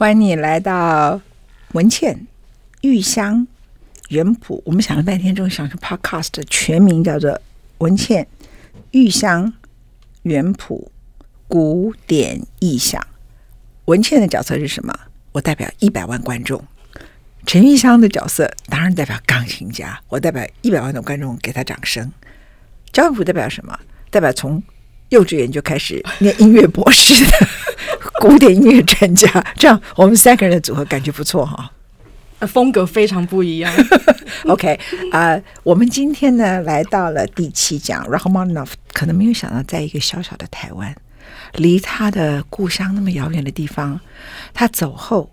欢迎你来到文茜玉香原谱。我们想了半天，终于想出 Podcast 的全名叫做文茜玉香原谱古典意象。文茜的角色是什么？我代表一百万观众。陈玉香的角色当然代表钢琴家，我代表一百万的观众给他掌声。交响谱代表什么？代表从幼稚园就开始念音乐博士的 古典音乐专家。这样我们三个人的组合感觉不错哈，风格非常不一样。OK 啊、呃，我们今天呢来到了第七讲，Rachmaninoff 可能没有想到，在一个小小的台湾，离他的故乡那么遥远的地方，他走后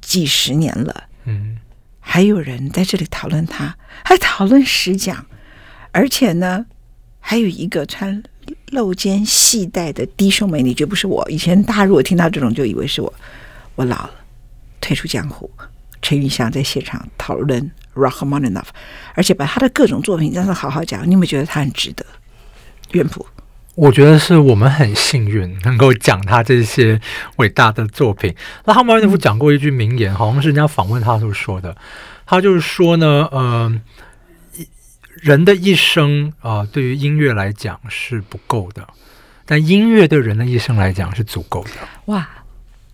几十年了，嗯，还有人在这里讨论他，还讨论十讲，而且呢。还有一个穿露肩细带的低胸美女，绝不是我。以前大家如果听到这种，就以为是我。我老了，退出江湖。陈玉香在现场讨论 Rachmaninoff，而且把他的各种作品，让他好好讲。你有没有觉得他很值得？圆谱，我觉得是我们很幸运能够讲他这些伟大的作品。那拉赫曼尼夫讲过一句名言，好像是人家访问他时候说的，他就是说呢，嗯、人的一生啊、呃，对于音乐来讲是不够的，但音乐对人的一生来讲是足够的。哇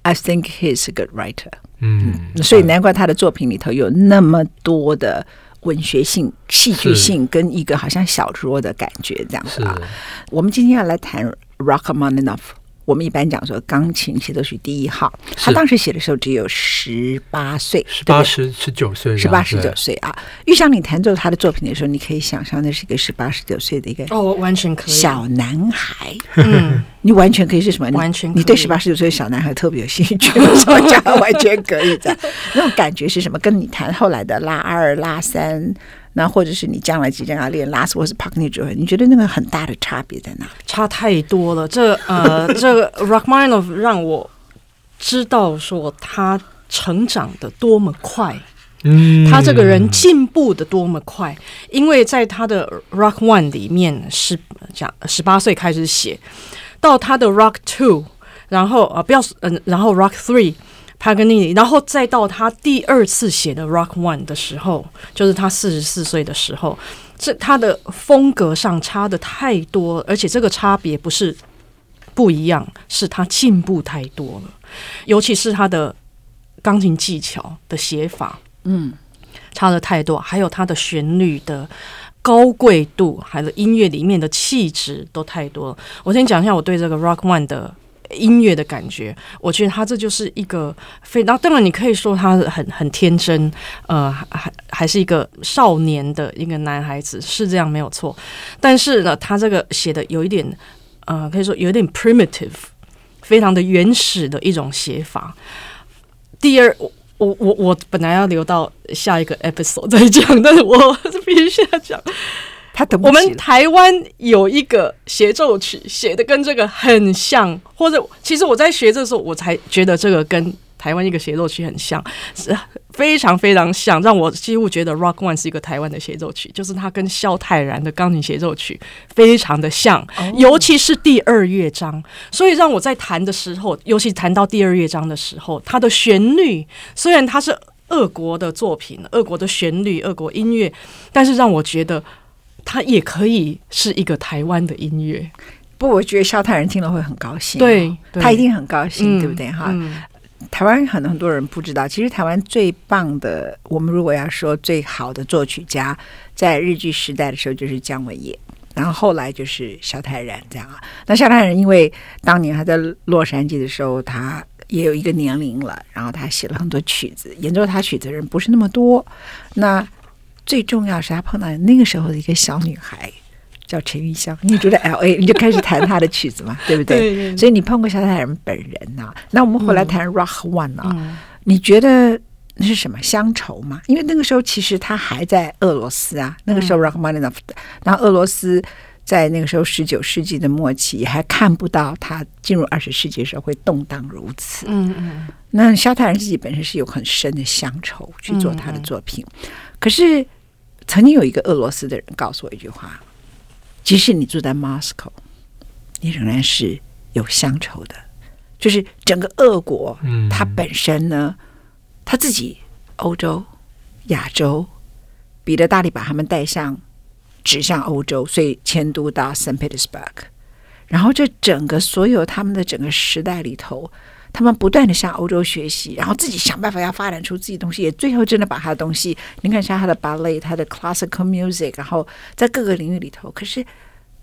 ，I think he's a good writer。嗯，所以难怪他的作品里头有那么多的文学性、戏剧性，跟一个好像小说的感觉这样子啊。我们今天要来谈 Rachmaninoff。我们一般讲说，钢琴协奏曲第一号，他当时写的时候只有十八岁，十八十十九岁，十八十九岁啊。玉香，你弹奏他的作品的时候，你可以想象那是一个十八十九岁的一个哦，完全可以小男孩。嗯，你完全可以是什么？完全你对十八十九岁的小男孩特别有兴趣，我讲完全可以的。那种感觉是什么？跟你谈后来的拉二、拉三。那或者是你将来即将要练拉斯或是帕格尼组合，你觉得那个很大的差别在哪？差太多了。这呃，这个 Rachmaninoff 让我知道说他成长的多么快，嗯，他这个人进步的多么快。因为在他的 Rock One 里面是讲十八岁开始写，到他的 Rock Two，然后啊不要嗯、呃，然后 Rock Three。帕格尼尼，然后再到他第二次写的《Rock One》的时候，就是他四十四岁的时候，这他的风格上差的太多，而且这个差别不是不一样，是他进步太多了，尤其是他的钢琴技巧的写法，嗯，差的太多，还有他的旋律的高贵度，还有音乐里面的气质都太多了。我先讲一下我对这个《Rock One》的。音乐的感觉，我觉得他这就是一个非，然后当然你可以说他很很天真，呃，还还是一个少年的一个男孩子，是这样没有错。但是呢，他这个写的有一点，呃，可以说有点 primitive，非常的原始的一种写法。第二，我我我我本来要留到下一个 episode 再讲，但是我必须要讲。我们台湾有一个协奏曲写的跟这个很像，或者其实我在学的时候，我才觉得这个跟台湾一个协奏曲很像，是非常非常像，让我几乎觉得《Rock One》是一个台湾的协奏曲，就是它跟萧泰然的钢琴协奏曲非常的像，尤其是第二乐章，所以让我在弹的时候，尤其弹到第二乐章的时候，它的旋律虽然它是俄国的作品，俄国的旋律，俄国音乐，但是让我觉得。他也可以是一个台湾的音乐，不，我觉得萧泰然听了会很高兴。对，对他一定很高兴，嗯、对不对？哈、嗯，台湾很多很多人不知道，其实台湾最棒的，我们如果要说最好的作曲家，在日剧时代的时候就是姜文也，然后后来就是萧泰然这样啊。那萧泰然因为当年他在洛杉矶的时候，他也有一个年龄了，然后他写了很多曲子，演奏他曲子的人不是那么多，那。最重要是他碰到那个时候的一个小女孩，叫陈玉香。你住在 L A，你就开始弹他的曲子嘛，对不对？对，对，对。所以你碰过萧泰然本人呐、啊？那我们后来谈 Rock One 啊、嗯，你觉得那是什么乡愁吗？因为那个时候其实他还在俄罗斯啊，那个时候 Rachmaninoff，然后俄罗斯在那个时候十九世纪的末期还看不到他进入二十世纪的时候会动荡如此。嗯嗯。那萧泰然自己本身是有很深的乡愁去做他的作品，嗯、可是。曾经有一个俄罗斯的人告诉我一句话：“即使你住在 Moscow，你仍然是有乡愁的。就是整个俄国，嗯，它本身呢，他自己欧洲、亚洲，彼得大帝把他们带向指向欧洲，所以迁都到圣彼得斯堡。然后这整个所有他们的整个时代里头，他们不断的向欧洲学习，然后自己想办法要发展出自己的东西，也最后真的把他的东西，你看像他的芭蕾、他的 classical music，然后在各个领域里头，可是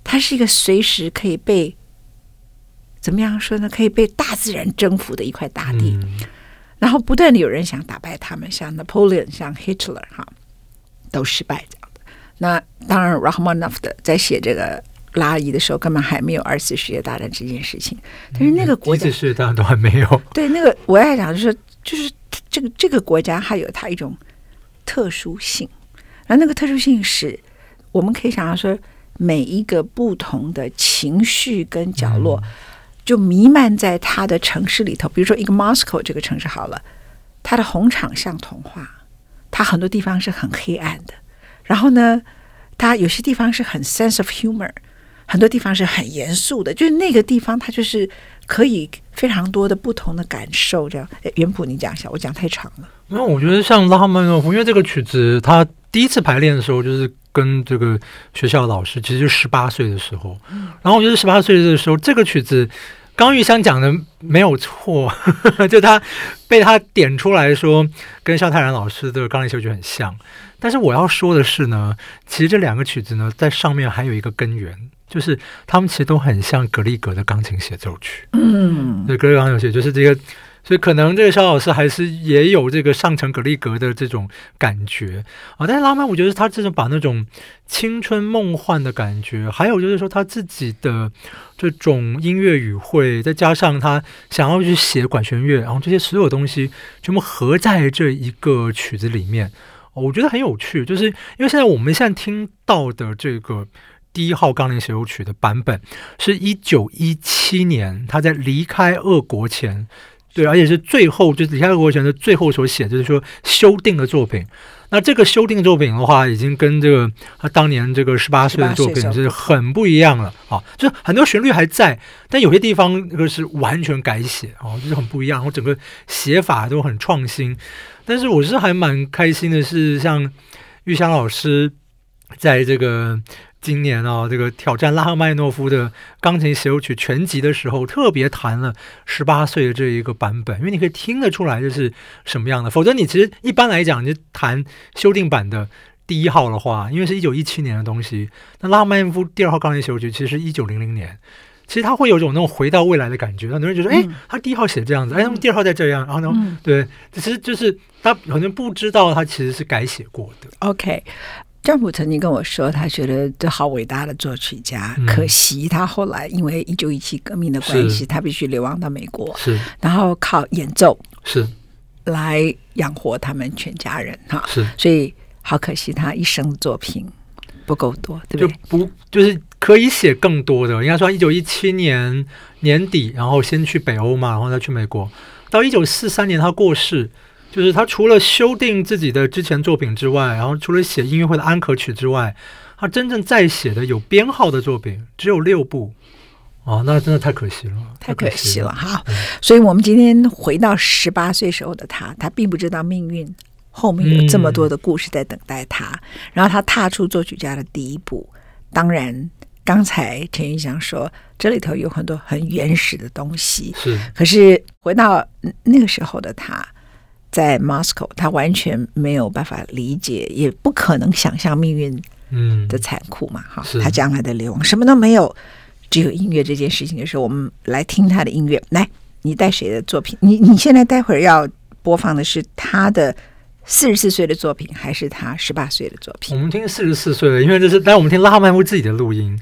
他是一个随时可以被怎么样说呢？可以被大自然征服的一块大地。嗯、然后不断的有人想打败他们，像 Napoleon，像 Hitler，哈，都失败这样的。那当然，Rachmaninoff 的在写这个。拉尔伊的时候根本还没有二次世界大战这件事情，但是那个国家，一次世界大战都还没有。对，那个我要讲就是，就是这个这个国家它有它一种特殊性，然后那个特殊性是，我们可以想象说，每一个不同的情绪跟角落，就弥漫在它的城市里头。比如说一个 Moscow 这个城市好了，它的红场像童话，它很多地方是很黑暗的，然后呢，它有些地方是很 sense of humor。很多地方是很严肃的，就是那个地方，它就是可以非常多的不同的感受。这样，元普，你讲一下，我讲太长了。那我觉得像拉赫曼诺夫，因为这个曲子，他第一次排练的时候，就是跟这个学校老师，其实就十八岁的时候。然后我觉得十八岁的时候，这个曲子，刚玉香讲的没有错，呵呵，就他被他点出来说，跟肖泰然老师的钢琴协奏曲很像。但是我要说的是呢，其实这两个曲子呢，在上面还有一个根源。就是他们其实都很像格里格的钢琴协奏曲，嗯，对，格里格钢琴协奏曲就是这个，所以可能这个肖老师还是也有这个上承格里格的这种感觉啊。但是拉曼，我觉得他这种把那种青春梦幻的感觉，还有就是说他自己的这种音乐语汇，再加上他想要去写管弦乐，然后这些所有东西全部合在这一个曲子里面，我觉得很有趣。就是因为现在我们现在听到的这个。第一号钢琴协奏曲的版本是一九一七年，他在离开俄国前，对，而且是最后，就是离开俄国前的最后所写，就是说修订的作品。那这个修订作品的话，已经跟这个他当年这个十八岁的作品是很不一样了啊！就是很多旋律还在，但有些地方那个是完全改写啊，就是很不一样，然后整个写法都很创新。但是我是还蛮开心的是，像玉香老师在这个。今年啊，这个挑战拉赫曼诺夫的钢琴协奏曲全集的时候，特别弹了十八岁的这一个版本，因为你可以听得出来这是什么样的。否则你其实一般来讲，你弹修订版的第一号的话，因为是一九一七年的东西，那拉赫曼诺夫第二号钢琴协奏曲其实是一九零零年，其实他会有种那种回到未来的感觉。很多人觉得，哎，他第一号写这样子，哎，他们第二号再这样，然后呢，嗯、对，其实就是他可能不知道他其实是改写过的。OK。詹普曾经跟我说，他觉得这好伟大的作曲家，嗯、可惜他后来因为一九一七革命的关系，他必须流亡到美国，是，然后靠演奏是。来养活他们全家人哈，是，所以好可惜他一生的作品不够多，对不对？就不就是可以写更多的，应该说一九一七年年底，然后先去北欧嘛，然后再去美国，到一九四三年他过世。就是他除了修订自己的之前作品之外，然后除了写音乐会的安可曲之外，他真正在写的有编号的作品只有六部，哦，那真的太可惜了，太可惜了哈。所以，我们今天回到十八岁时候的他，他并不知道命运后面有这么多的故事在等待他。嗯、然后，他踏出作曲家的第一步。当然，刚才陈云祥说，这里头有很多很原始的东西。是，可是回到那个时候的他。在 Moscow，他完全没有办法理解，也不可能想象命运嗯的残酷嘛。哈、嗯，他将来的流亡什么都没有，只有音乐这件事情的时候，我们来听他的音乐。来，你带谁的作品？你你现在待会儿要播放的是他的四十四岁的作品，还是他十八岁的作品？我们听四十四岁的，因为这是，但我们听拉赫曼夫自己的录音。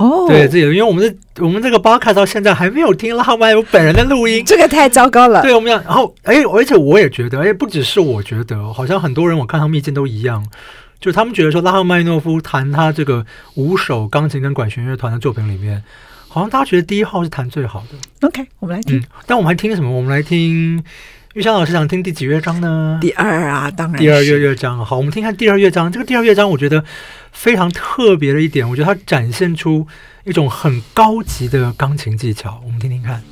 哦，对，这个，因为我们这我们这个 podcast 到现在还没有听拉赫曼尼夫本人的录音，这个太糟糕了。对，我们讲，然后，哎，而且我也觉得，哎，不只是我觉得，好像很多人我看他们意见都一样，就他们觉得说拉赫曼诺夫弹他这个五首钢琴跟管弦乐团的作品里面，好像大家觉得第一号是弹最好的。OK，我们来听。嗯，但我们还听什么？我们来听。玉香老师想听第几乐章呢？第二啊，当然第二乐乐章。好，我们听看第二乐章。这个第二乐章，我觉得非常特别的一点，我觉得它展现出一种很高级的钢琴技巧。我们听听看。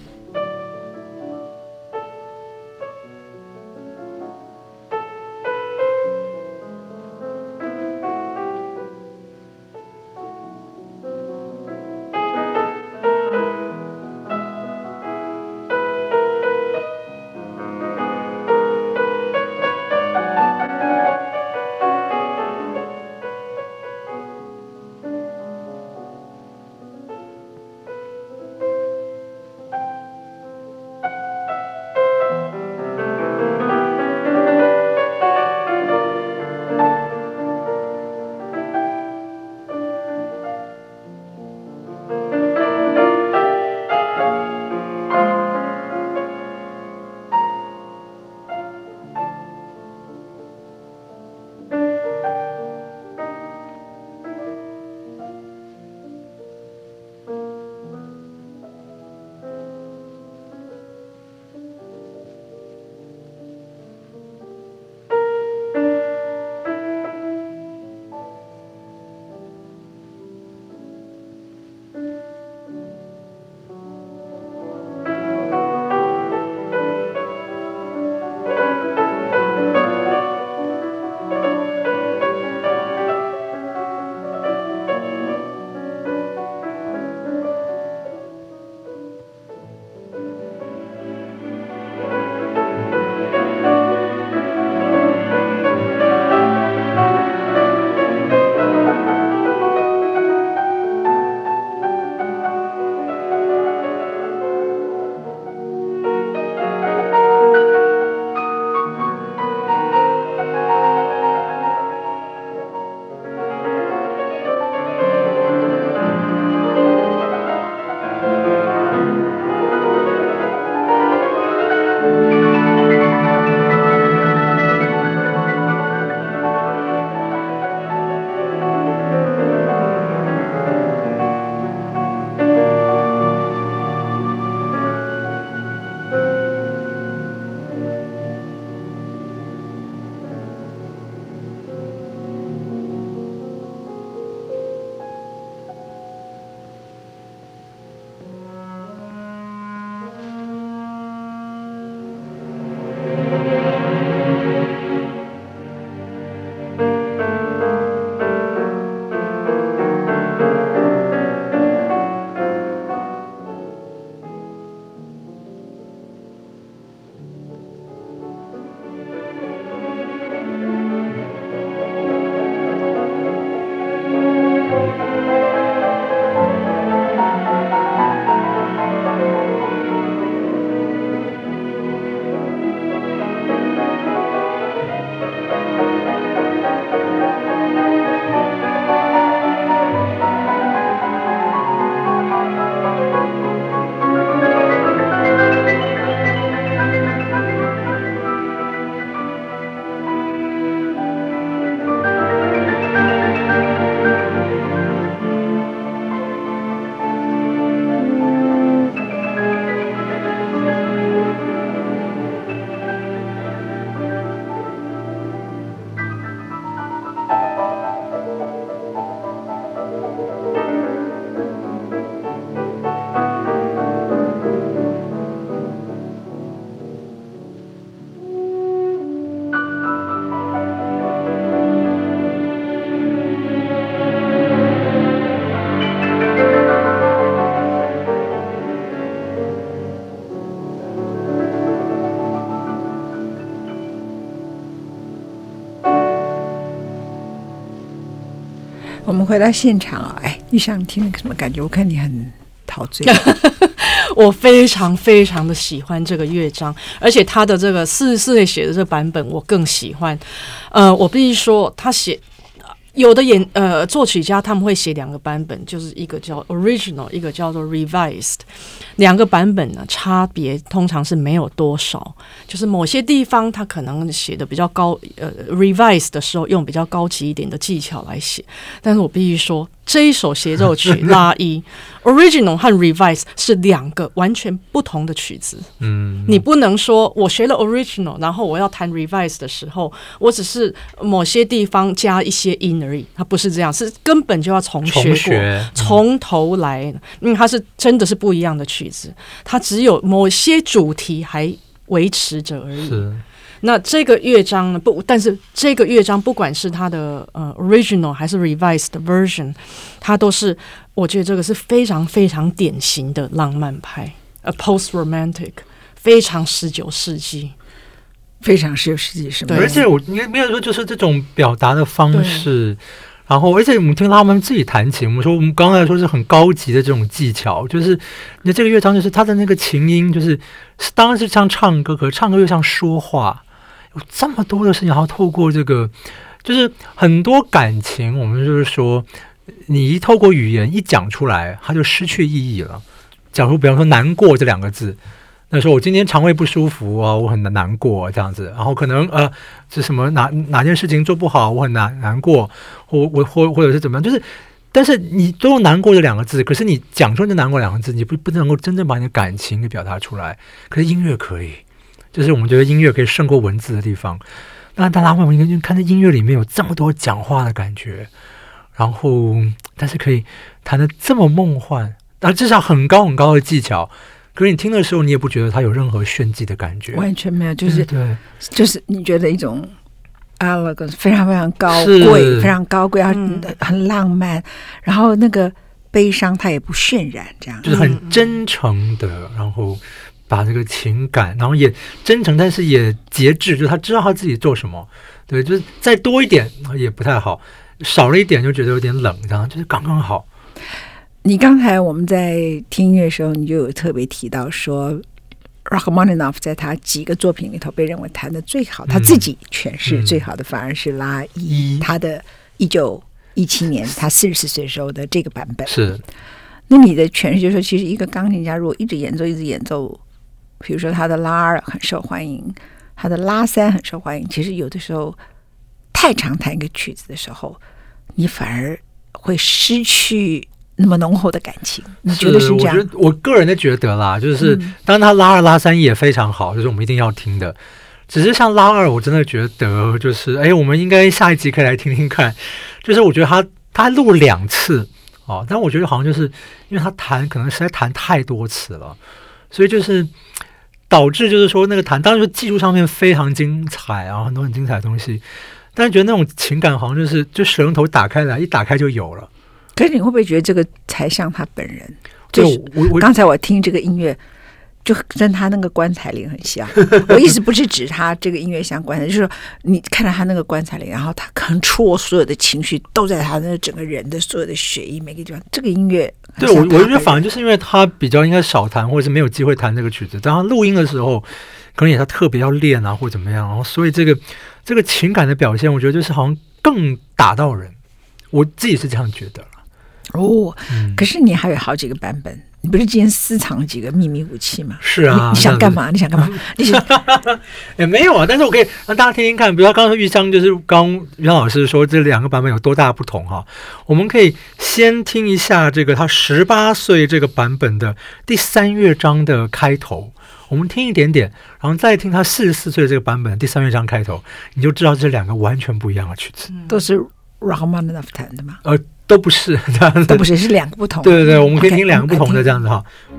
回到现场啊，哎，你想，听什么感觉？我看你很陶醉。我非常非常的喜欢这个乐章，而且他的这个四十四岁写的这个版本我更喜欢。呃，我必须说，他写。有的演呃作曲家他们会写两个版本，就是一个叫 original，一个叫做 revised。两个版本呢，差别通常是没有多少，就是某些地方他可能写的比较高，呃 revised 的时候用比较高级一点的技巧来写。但是我必须说。这一首协奏曲拉一，original 和 revise 是两个完全不同的曲子。嗯，你不能说我学了 original，然后我要弹 revise 的时候，我只是某些地方加一些音而已。它不是这样，是根本就要重学过，从学从头来。因为它是真的是不一样的曲子，它只有某些主题还维持着而已。那这个乐章呢？不，但是这个乐章不管是它的呃 original 还是 revised version，它都是我觉得这个是非常非常典型的浪漫派，呃 post romantic，非常十九世纪，非常十九世纪是吗？而且我应该没有说就是这种表达的方式，然后而且我们听他们自己弹琴，我们说我们刚才说是很高级的这种技巧，就是你这个乐章就是它的那个琴音，就是当然是像唱歌，可是唱歌又像说话。有这么多的事情，然后透过这个，就是很多感情，我们就是说，你一透过语言一讲出来，它就失去意义了。假如比方说“难过”这两个字，那说我今天肠胃不舒服啊，我很难过这样子，然后可能呃是什么哪哪件事情做不好，我很难难过，或我或或者是怎么样，就是，但是你都“难过”这两个字，可是你讲出这“难过”两个字，你不不能够真正把你的感情给表达出来，可是音乐可以。就是我们觉得音乐可以胜过文字的地方。那大家会不会看这音乐里面有这么多讲话的感觉？然后，但是可以弹得这么梦幻，啊，至少很高很高的技巧。可是你听的时候，你也不觉得它有任何炫技的感觉，完全没有。就是对，对，就是你觉得一种 elegance 非常非常高贵，非常高贵，啊很浪漫。然后那个悲伤它也不渲染，这样就是很真诚的，然后。把这个情感，然后也真诚，但是也节制，就他知道他自己做什么。对，就是再多一点也不太好，少了一点就觉得有点冷，这样就是刚刚好。你刚才我们在听音乐的时候，你就有特别提到说，Rachmaninoff 在他几个作品里头被认为弹的最好，嗯、他自己诠释最好的反而是拉一，嗯、他的一九一七年他四十四岁时候的这个版本。是，那你的诠释就是说，其实一个钢琴家如果一直演奏，一直演奏。比如说，他的拉二很受欢迎，他的拉三很受欢迎。其实有的时候，太常弹一个曲子的时候，你反而会失去那么浓厚的感情。你觉得是这样？我觉得我个人的觉得啦，就是当他拉二拉三也非常好，就是我们一定要听的。只是像拉二，我真的觉得就是，哎，我们应该下一集可以来听听看。就是我觉得他他录两次哦，但我觉得好像就是因为他弹可能实在弹太多次了，所以就是。导致就是说那个弹，当然说技术上面非常精彩啊，很多很精彩的东西，但是觉得那种情感好像就是就水龙头打开来一打开就有了。可是你会不会觉得这个才像他本人？就是我我刚才我听这个音乐。就跟他那个棺材铃很像，我意思不是指他这个音乐像棺材，就是说你看到他那个棺材铃，然后他可能出我所有的情绪都在他那整个人的所有的血液每个地方。这个音乐，对我我觉得反而就是因为他比较应该少弹，或者是没有机会弹这个曲子，当他录音的时候，可能也他特别要练啊，或者怎么样，然后所以这个这个情感的表现，我觉得就是好像更打到人，我自己是这样觉得。哦，嗯、可是你还有好几个版本。你不是今天私藏了几个秘密武器吗？是啊，你，想干嘛？你想干嘛？你想 也没有啊，但是我可以让大家听听看。比如说刚刚玉香，就是刚玉香老师说这两个版本有多大不同哈。我们可以先听一下这个他十八岁这个版本的第三乐章的开头，我们听一点点，然后再听他四十四岁这个版本的第三乐章开头，你就知道这两个完全不一样的曲子，都是 Rachmaninoff 弹的吗？呃。都不是这样子，都不是，是两个不同。对对对，我们可以听两个不同的这样子哈。刚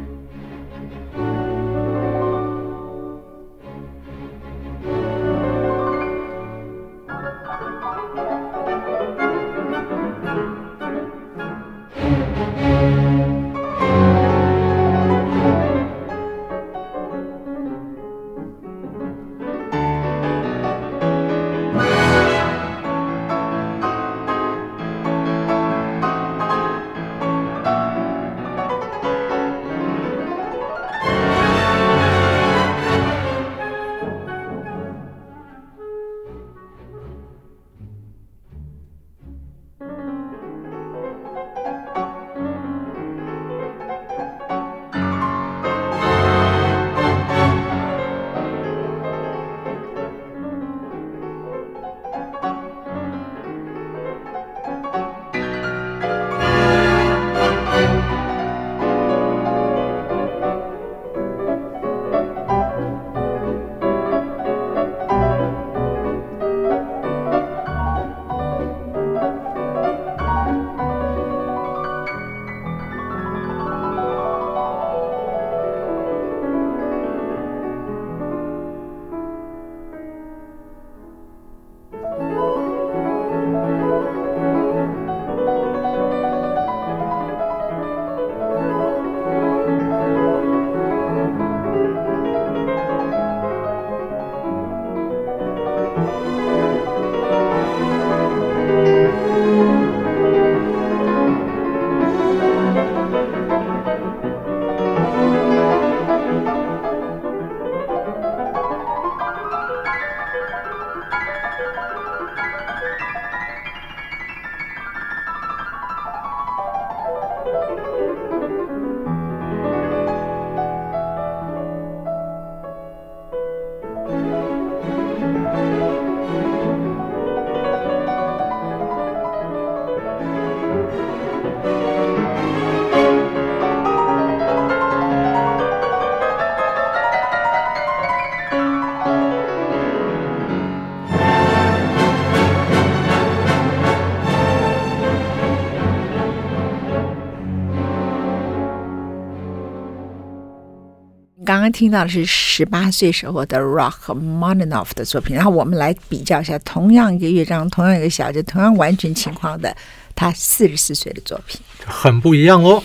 听到的是十八岁时候的 Rachmaninoff 的作品，然后我们来比较一下，同样一个乐章，同样一个小节，同样完全情况的他四十四岁的作品，很不一样哦。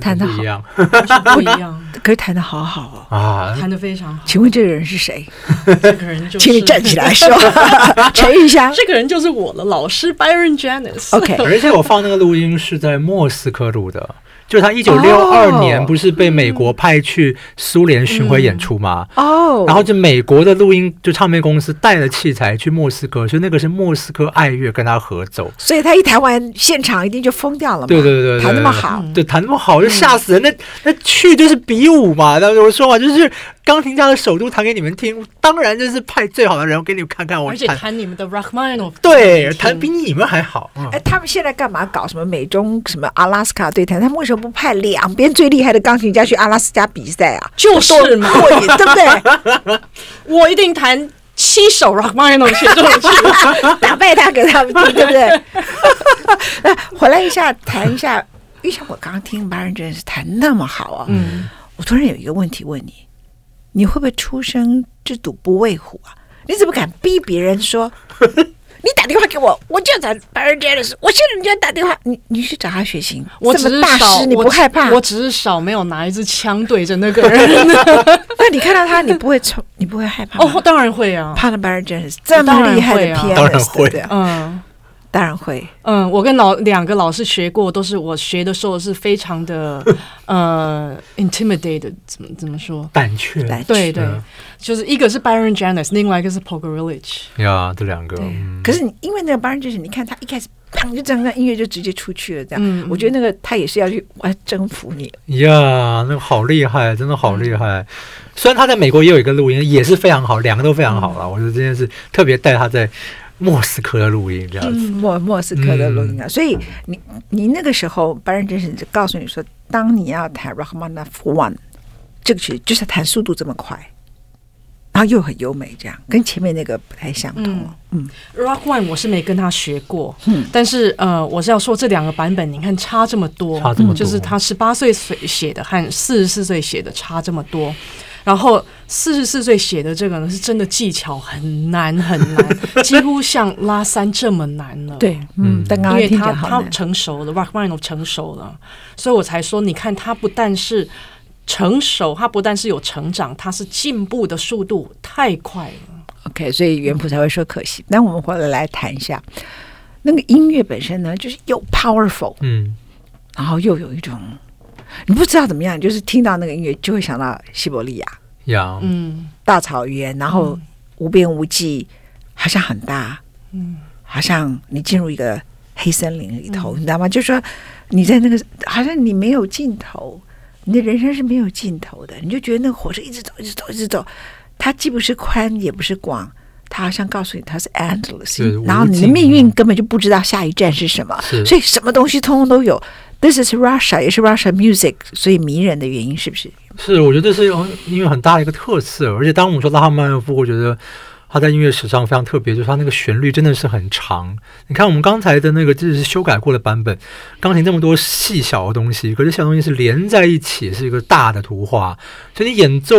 弹的不一样，不一样，可是弹的好好哦啊，弹的非常好。请问这个人是谁？这个人就是，请你站起来说，陈玉香，这个人就是我的老师 Byron Janis。OK，而且我放那个录音是在莫斯科录的。就是他一九六二年不是被美国派去苏联巡回演出吗？哦，然后就美国的录音就唱片公司带了器材去莫斯科，所以那个是莫斯科爱乐跟他合奏，所以他一弹完现场一定就疯掉了嘛。对对对，弹那么好，对弹那么好就吓死人。那那去就是比武嘛，那我说嘛，就是钢琴家的首都弹给你们听，当然就是派最好的人给你们看看我，而且弹你们的 Rachmaninoff，对，弹比你们还好。哎，他们现在干嘛搞什么美中什么阿拉斯卡对谈？他们为什么不派两边最厉害的钢琴家去阿拉斯加比赛啊？就是嘛，对不对？我一定弹七首 Rachmaninoff 协奏曲，打败他给他们听，对不对？回来一下，弹一下。因为像我刚刚听 Byron Janis 弹那么好啊，嗯，我突然有一个问题问你：你会不会出生之犊不畏虎啊？你怎么敢逼别人说？你打电话给我，我就找 Byron Janis。我现在就要打电话，你你去找他学琴。我只是大师，你不害怕？我只是少没有拿一支枪对着那个人。那你看到他，你不会冲，你不会害怕？哦，当然会啊！怕的 Byron Janis 这么厉害的 pianist，当然会，嗯。当然会，嗯，我跟老两个老师学过，都是我学的时候是非常的 呃 intimidated，怎么怎么说？胆怯，对对，就是一个是 Byron Janis，另外一个是 Pogorelic。呀，这两个。可是你因为那个 Byron Janis，你看他一开始砰就这样，那音乐就直接出去了，这样。我觉得那个他也是要去要征服你。呀，那个好厉害，真的好厉害。虽然他在美国也有一个录音，也是非常好，两个都非常好了。我觉得这件事特别带他在。莫斯科的录音这样子，嗯、莫莫斯科的录音啊，嗯、所以你你那个时候，Byron Janis 就告诉你说，当你要弹 Rachmaninoff One 这个曲，就是弹速度这么快，然后又很优美，这样跟前面那个不太相同。嗯，嗯，Rock One 我是没跟他学过，嗯，但是呃，我是要说这两个版本，你看差这么多，差这么多，就是他十八岁写写的和四十四岁写的差这么多。然后四十四岁写的这个呢，是真的技巧很难很难，几乎像拉三这么难了。对，嗯，但刚刚因为他他成熟了，Rachmaninoff 成熟了，所以我才说，你看他不但是成熟，他不但是有成长，他是进步的速度太快了。OK，所以元溥才会说可惜。那、嗯、我们回来来谈一下，那个音乐本身呢，就是又 powerful，嗯，然后又有一种。你不知道怎么样，就是听到那个音乐就会想到西伯利亚，呀，嗯，大草原，然后无边无际，好像很大，嗯，好像你进入一个黑森林里头，嗯、你知道吗？就是说你在那个好像你没有尽头，你的人生是没有尽头的，你就觉得那个火车一直走，一直走，一直走，它既不是宽也不是广，它好像告诉你它是 endless，然后你的命运根本就不知道下一站是什么，所以什么东西通通都有。This is Russia，也是 Russia music，所以迷人的原因是不是？是，我觉得这是音乐很大的一个特色。而且当我们说拉赫曼诺夫，我觉得他在音乐史上非常特别，就是他那个旋律真的是很长。你看我们刚才的那个，这是修改过的版本，钢琴这么多细小的东西，可是小东西是连在一起，是一个大的图画。所以你演奏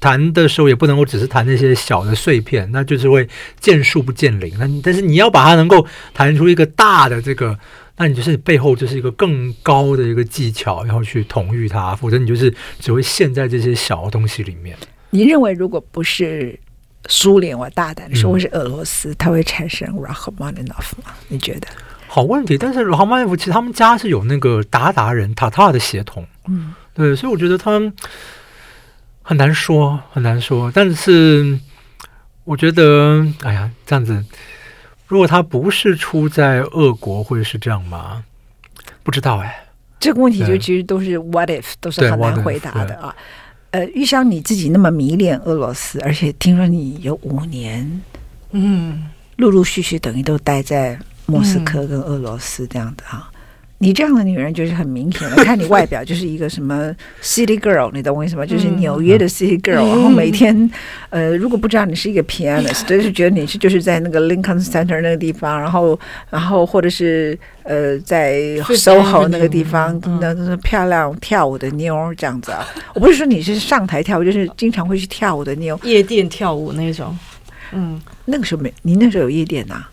弹的时候，也不能够只是弹那些小的碎片，那就是会见树不见林。那但是你要把它能够弹出一个大的这个。那你就是背后就是一个更高的一个技巧，然后去统御它，否则你就是只会陷在这些小的东西里面。你认为如果不是苏联，我大胆的说，或是俄罗斯，它会产生拉赫曼尼诺夫吗？你觉得？好问题。但是拉赫曼尼诺夫其实他们家是有那个鞑靼人塔塔的血统，嗯，对，所以我觉得他们很难说，很难说。但是我觉得，哎呀，这样子。如果他不是出在俄国，会是这样吗？不知道哎。这个问题就其实都是 what if，都是很难回答的啊。呃，玉香你自己那么迷恋俄罗斯，而且听说你有五年，嗯，陆陆续续等于都待在莫斯科跟俄罗斯这样的啊。你这样的女人就是很明显的，看你外表就是一个什么 city girl，你懂我意思吗？就是纽约的 city girl，、嗯、然后每天，呃，如果不知道你是一个 pianist，就是觉得你是就是在那个 Lincoln Center 那个地方，然后，然后或者是呃在 SoHo 那个地方，那那、嗯、漂亮跳舞的妞这样子啊。我不是说你是上台跳舞，就是经常会去跳舞的妞，夜店跳舞那种。嗯，那个时候没，你那时候有夜店呐、啊？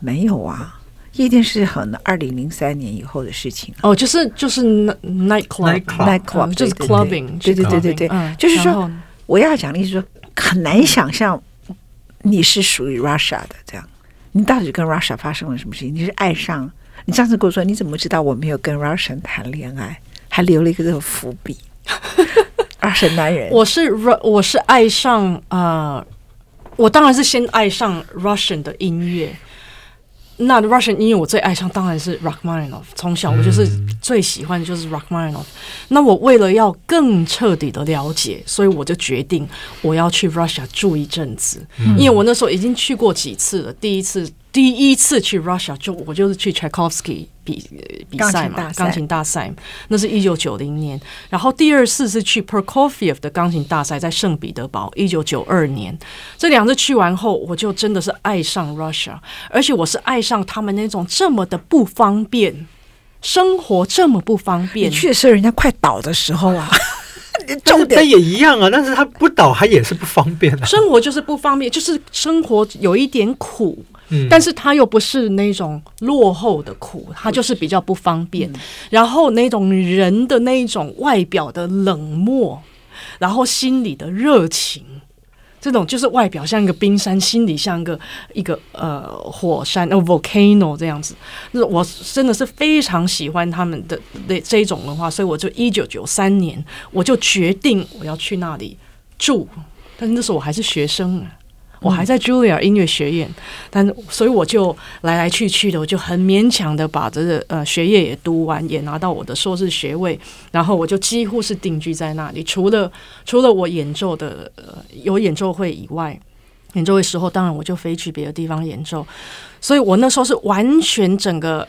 没有啊。夜店是很二零零三年以后的事情哦，就是就是 night club night club 就是 clubbing，对对对对对，就是说我要讲的意思说很难想象你是属于 Russia 的这样，你到底跟 Russia 发生了什么事情？你是爱上？你上次跟我说你怎么知道我没有跟 Russian 谈恋爱，还留了一个这个伏笔？Russian 男人，我是我是爱上啊、呃，我当然是先爱上 Russian 的音乐。那 Russian 音乐我最爱上当然是 Rachmaninoff，从小我就是最喜欢的就是 Rachmaninoff。那我为了要更彻底的了解，所以我就决定我要去 Russia 住一阵子，因为我那时候已经去过几次了，第一次。第一次去 Russia 就我就是去 Tchaikovsky 比比赛嘛，钢琴大赛，那是一九九零年。然后第二次是去 Prokofiev 的钢琴大赛，在圣彼得堡，一九九二年。这两次去完后，我就真的是爱上 Russia，而且我是爱上他们那种这么的不方便，生活这么不方便。你去的时候，人家快倒的时候啊。重点也一样啊，但是他不倒，他也是不方便的、啊。生活就是不方便，就是生活有一点苦，嗯，但是他又不是那种落后的苦，他就是比较不方便。嗯、然后那种人的那种外表的冷漠，然后心里的热情。这种就是外表像一个冰山，心里像一个一个呃火山，呃 volcano 这样子。那我真的是非常喜欢他们的那这种文化，所以我就一九九三年我就决定我要去那里住，但是那时候我还是学生啊。我还在 Juilliard 音乐学院，但所以我就来来去去的，我就很勉强的把这个呃学业也读完，也拿到我的硕士学位，然后我就几乎是定居在那里。除了除了我演奏的呃有演奏会以外，演奏会时候当然我就飞去别的地方演奏。所以我那时候是完全整个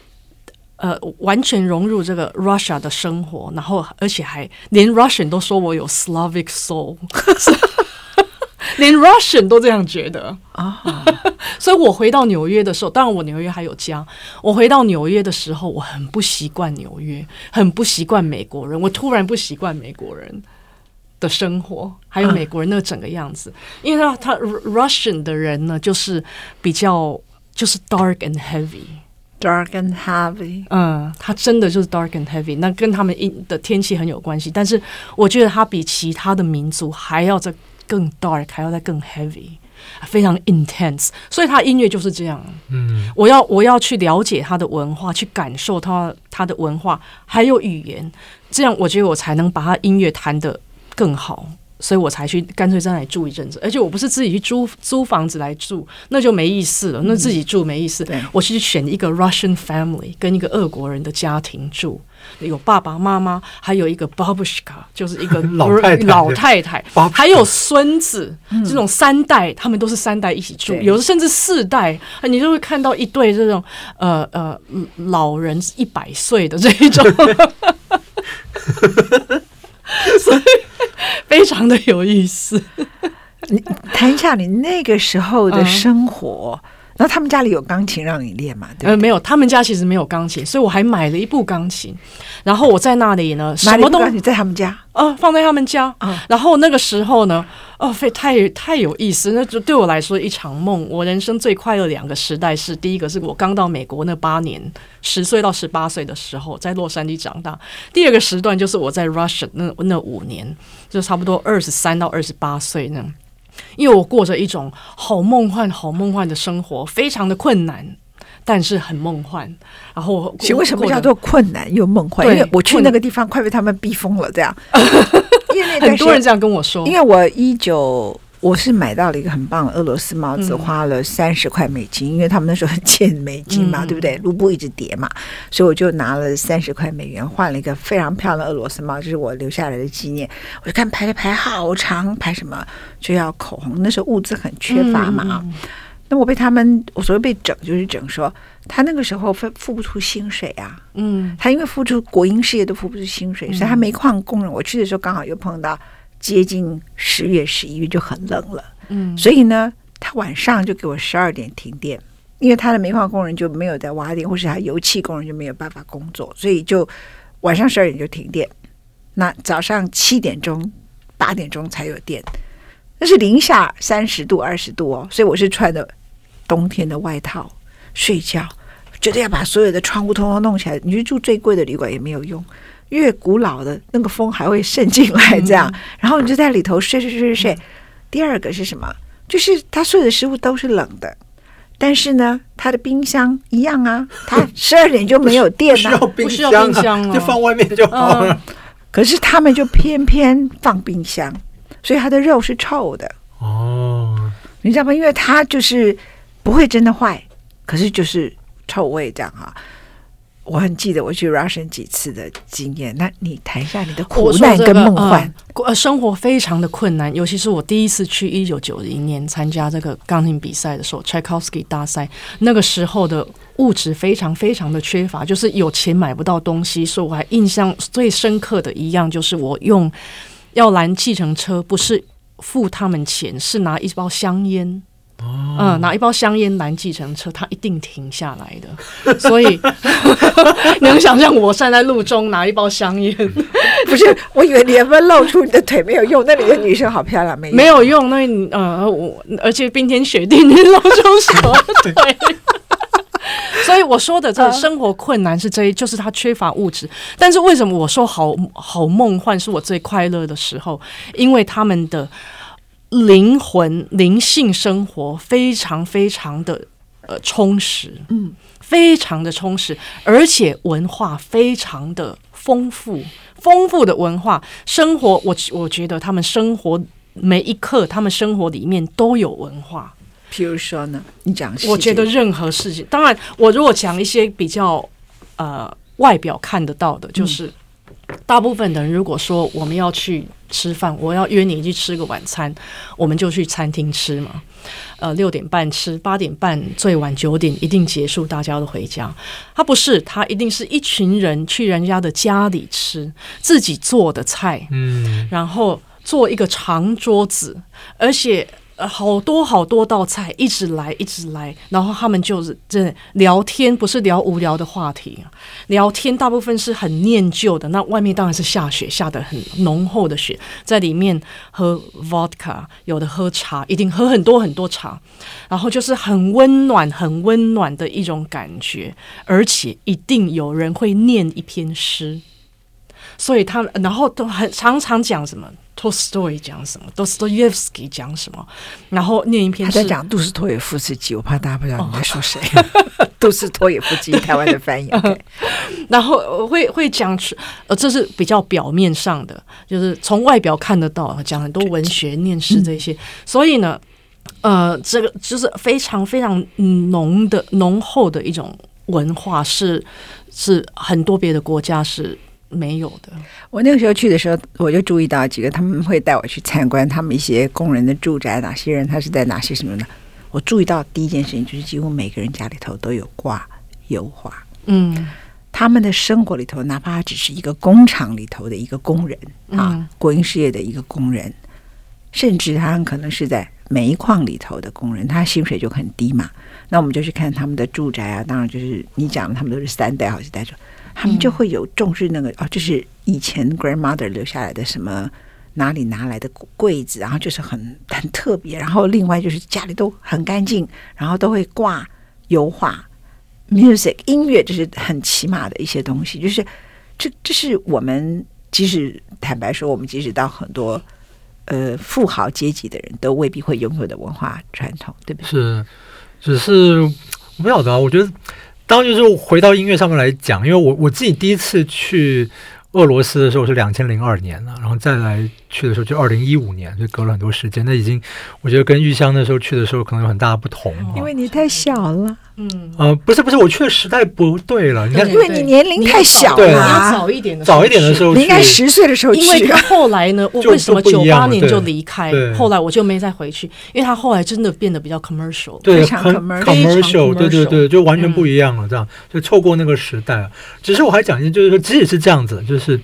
呃完全融入这个 Russia 的生活，然后而且还连 Russian 都说我有 Slavic soul。连 Russian 都这样觉得啊，所以我回到纽约的时候，当然我纽约还有家。我回到纽约的时候，我很不习惯纽约，很不习惯美国人。我突然不习惯美国人的生活，还有美国人那整个样子。因为他他 Russian 的人呢，就是比较就是 dark and heavy，dark and heavy。嗯，他真的就是 dark and heavy。那跟他们一的天气很有关系。但是我觉得他比其他的民族还要在。更 dark，还要再更 heavy，非常 intense，所以他音乐就是这样。嗯，我要我要去了解他的文化，去感受他他的文化，还有语言，这样我觉得我才能把他音乐弹得更好，所以我才去干脆在那里住一阵子。而且我不是自己去租租房子来住，那就没意思了。那自己住没意思。对，我去选一个 Russian family，跟一个俄国人的家庭住，有爸爸妈妈，还有一个 babushka，就是一个 老太太，老太太，还有孙子，这种三代，他们都是三代一起住，有的甚至四代，你就会看到一对这种呃呃老人一百岁的这一种。所以非常的有意思。你谈一下你那个时候的生活。嗯、然后他们家里有钢琴让你练吗？对，对，呃，没有，他们家其实没有钢琴，所以我还买了一部钢琴。然后我在那里呢，什么东西在他们家？呃，放在他们家。嗯、然后那个时候呢，哦，非太太有意思，那就对我来说一场梦。我人生最快乐两个时代是，第一个是我刚到美国那八年，十岁到十八岁的时候，在洛杉矶长大；第二个时段就是我在 Russia 那那五年，就差不多二十三到二十八岁那。因为我过着一种好梦幻、好梦幻的生活，非常的困难。但是很梦幻，然后其实为什么叫做困难又梦幻？因为我去那个地方快被他们逼疯了，这样。因为很多人这样跟我说。因为我一九我是买到了一个很棒的俄罗斯帽子，花了三十块美金，因为他们那时候很欠美金嘛，对不对？卢布一直跌嘛，所以我就拿了三十块美元换了一个非常漂亮的俄罗斯帽，这是我留下来的纪念。我就看排了排好长，排什么就要口红，那时候物资很缺乏嘛。那我被他们，我所谓被整，就是整说他那个时候付付不出薪水啊，嗯，他因为付出国营事业都付不出薪水，所以他煤矿工人。我去的时候刚好又碰到接近十月、十一月就很冷了，嗯，所以呢，他晚上就给我十二点停电，因为他的煤矿工人就没有在挖电，或是他油气工人就没有办法工作，所以就晚上十二点就停电，那早上七点钟、八点钟才有电，那是零下三十度、二十度哦，所以我是穿的。冬天的外套睡觉，绝对要把所有的窗户通通弄起来。你去住最贵的旅馆也没有用，越古老的那个风还会渗进来，这样。然后你就在里头睡睡睡睡睡。第二个是什么？就是他所有的食物都是冷的，但是呢，他的冰箱一样啊，他十二点就没有电了，不需要冰箱了，就放外面就好了。可是他们就偏偏放冰箱，所以他的肉是臭的。哦，你知道吗？因为他就是。不会真的坏，可是就是臭味这样哈。我很记得我去 Russian 几次的经验。那你谈一下你的苦难跟梦幻。呃，呃，生活非常的困难，尤其是我第一次去一九九零年参加这个钢琴比赛的时候，Tchaikovsky 大赛，那个时候的物质非常非常的缺乏，就是有钱买不到东西。所以我还印象最深刻的一样，就是我用要拦计程车，不是付他们钱，是拿一包香烟。嗯，拿一包香烟拦计程车，他一定停下来的。所以 你能想象我站在路中拿一包香烟？不是，我以为你有没有露出你的腿没有用？那里的女生好漂亮，没有没有用。那呃，我而且冰天雪地，你露出什么腿？所以我说的这个生活困难是这一，就是他缺乏物质。但是为什么我说好好梦幻是我最快乐的时候？因为他们的。灵魂、灵性生活非常非常的呃充实，嗯，非常的充实，而且文化非常的丰富，丰富的文化生活，我我觉得他们生活每一刻，他们生活里面都有文化。譬如说呢，你讲，我觉得任何事情，当然，我如果讲一些比较呃外表看得到的，就是。嗯大部分的人如果说我们要去吃饭，我要约你去吃个晚餐，我们就去餐厅吃嘛。呃，六点半吃，八点半最晚九点一定结束，大家都回家。他不是，他一定是一群人去人家的家里吃自己做的菜，嗯，然后做一个长桌子，而且。呃，好多好多道菜，一直来，一直来，然后他们就是这聊天，不是聊无聊的话题啊，聊天大部分是很念旧的。那外面当然是下雪，下得很浓厚的雪，在里面喝 vodka，有的喝茶，一定喝很多很多茶，然后就是很温暖、很温暖的一种感觉，而且一定有人会念一篇诗，所以他们然后都很常常讲什么。托斯托耶讲什么，Dostoevsky 讲什么，然后念一篇。他在讲杜斯托耶夫斯基，我怕大家不知道你在说谁。哦、杜斯托耶夫斯基，台湾的翻译。Okay、然后会会讲出，呃，这是比较表面上的，就是从外表看得到，讲很多文学、念诗这些。嗯、所以呢，呃，这个就是非常非常浓的、浓厚的一种文化，是是很多别的国家是。没有的。我那个时候去的时候，我就注意到几个，他们会带我去参观他们一些工人的住宅，哪些人他是在哪些什么的。我注意到第一件事情就是，几乎每个人家里头都有挂油画。嗯，他们的生活里头，哪怕只是一个工厂里头的一个工人啊，国营事业的一个工人，甚至他可能是在煤矿里头的工人，他薪水就很低嘛。那我们就去看他们的住宅啊，当然就是你讲的，他们都是三代好几代他们就会有重视那个哦，就是以前 grandmother 留下来的什么哪里拿来的柜子，然后就是很很特别。然后另外就是家里都很干净，然后都会挂油画、music 音乐，这是很起码的一些东西。就是这这是我们即使坦白说，我们即使到很多呃富豪阶级的人都未必会拥有的文化传统，对不对？是，只是我不晓得啊，我觉得。然后就是回到音乐上面来讲，因为我我自己第一次去俄罗斯的时候是两千零二年了，然后再来去的时候就二零一五年，就隔了很多时间。那已经我觉得跟玉香那时候去的时候可能有很大的不同，因为你太小了。嗯，呃，不是不是，我去的时代不对了。你看，因为你年龄太小了，你要早一点的，早一点的时候，你应该十岁的时候去。因为他后来呢，我为什么九八年就离开？后来我就没再回去，因为他后来真的变得比较 commercial，对，很 commercial，对对对，就完全不一样了。这样就错过那个时代了。只是我还讲一下，就是说，即使是这样子，就是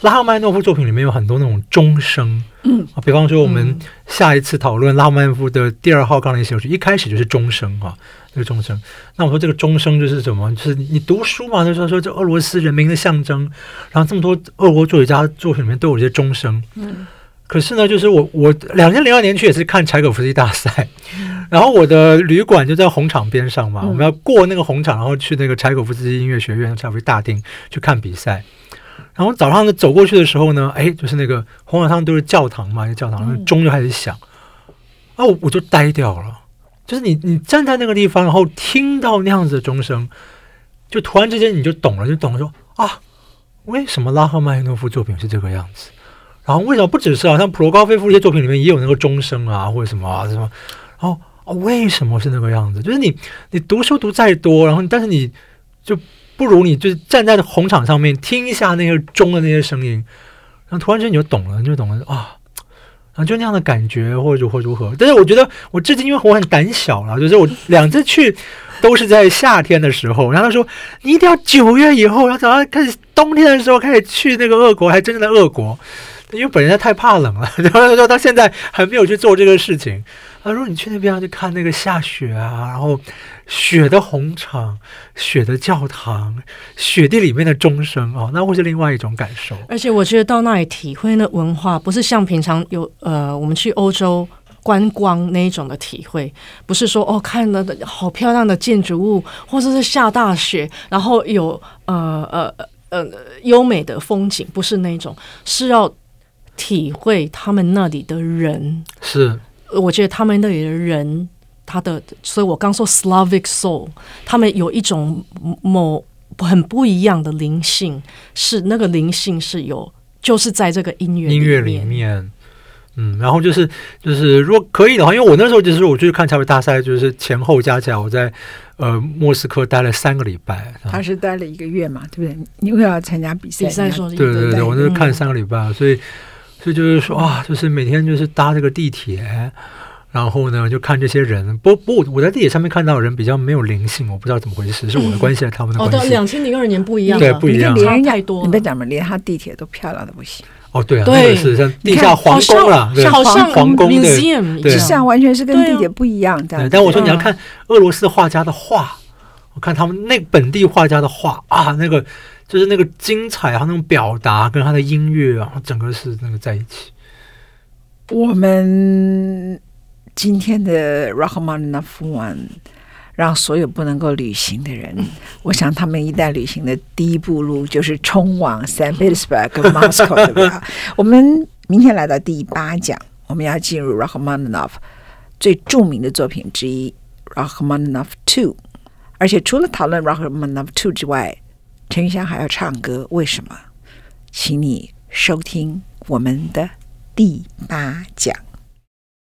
拉赫曼诺夫作品里面有很多那种钟声，嗯，比方说我们下一次讨论拉赫曼诺夫的第二号钢琴协奏曲，一开始就是钟声啊。那个钟声，那我说这个钟声就是什么？就是你读书嘛，就是说这俄罗斯人民的象征。然后这么多俄国作曲家作品里面都有这些钟声。嗯。可是呢，就是我我两千零二年去也是看柴可夫斯基大赛，嗯、然后我的旅馆就在红场边上嘛，嗯、我们要过那个红场，然后去那个柴可夫斯基音乐学院、柴可夫斯基大厅去看比赛。然后早上呢走过去的时候呢，哎，就是那个红场上都是教堂嘛，教堂，钟就开始响，啊、嗯，我我就呆掉了。就是你，你站在那个地方，然后听到那样子的钟声，就突然之间你就懂了，就懂了说，说啊，为什么拉赫曼诺夫作品是这个样子？然后为什么不只是啊，像普罗高菲夫一些作品里面也有那个钟声啊，或者什么啊什么？然后啊，为什么是那个样子？就是你，你读书读再多，然后但是你就不如你就站在红场上面听一下那个钟的那些声音，然后突然间你就懂了，你就懂了啊。啊，就那样的感觉，或者如何如何。但是我觉得，我至今因为我很胆小了，就是我两次去都是在夏天的时候。然后他说，你一定要九月以后，然后早上开始冬天的时候开始去那个俄国，还真正的俄国。因为本人太怕冷了，然后他说他现在还没有去做这个事情。他说你去那边去看那个下雪啊，然后雪的红场、雪的教堂、雪地里面的钟声哦，那会是另外一种感受。而且我觉得到那里体会那文化，不是像平常有呃我们去欧洲观光那一种的体会，不是说哦看了好漂亮的建筑物，或者是下大雪，然后有呃呃呃优美的风景，不是那种，是要。体会他们那里的人是，我觉得他们那里的人，他的，所以我刚说 Slavic soul，他们有一种某很不一样的灵性，是那个灵性是有，就是在这个音乐音乐里面，嗯，然后就是就是如果可以的话，因为我那时候就是我去看柴可大赛，就是前后加起来，我在呃莫斯科待了三个礼拜，他是待了一个月嘛，对不对？你又要参加比赛，比赛说对对对，我那时候看三个礼拜，嗯、所以。所以就是说啊，就是每天就是搭这个地铁，然后呢就看这些人。不不，我在地铁上面看到的人比较没有灵性，我不知道怎么回事，是我的关系还是他们的关系？哦，对，两千零二年不一样，对，不一样，连太多。你别讲嘛，连他地铁都漂亮的不行。哦，对啊，对，是像地下皇宫了，好像皇宫的，对，像完全是跟地铁不一样这样。但我说你要看俄罗斯画家的画，我看他们那本地画家的画啊，那个就是那个精彩啊，那种表达跟他的音乐啊，整个是那个在一起。我们今天的 Rachmaninoff One 让所有不能够旅行的人，我想他们一旦旅行的第一步路就是冲往 Saint Petersburg 跟 Moscow，对不对？我们明天来到第八讲，我们要进入 Rachmaninoff 最著名的作品之一 Rachmaninoff Two，而且除了讨论 Rachmaninoff Two 之外，陈玉香还要唱歌，为什么？请你收听我们的第八讲。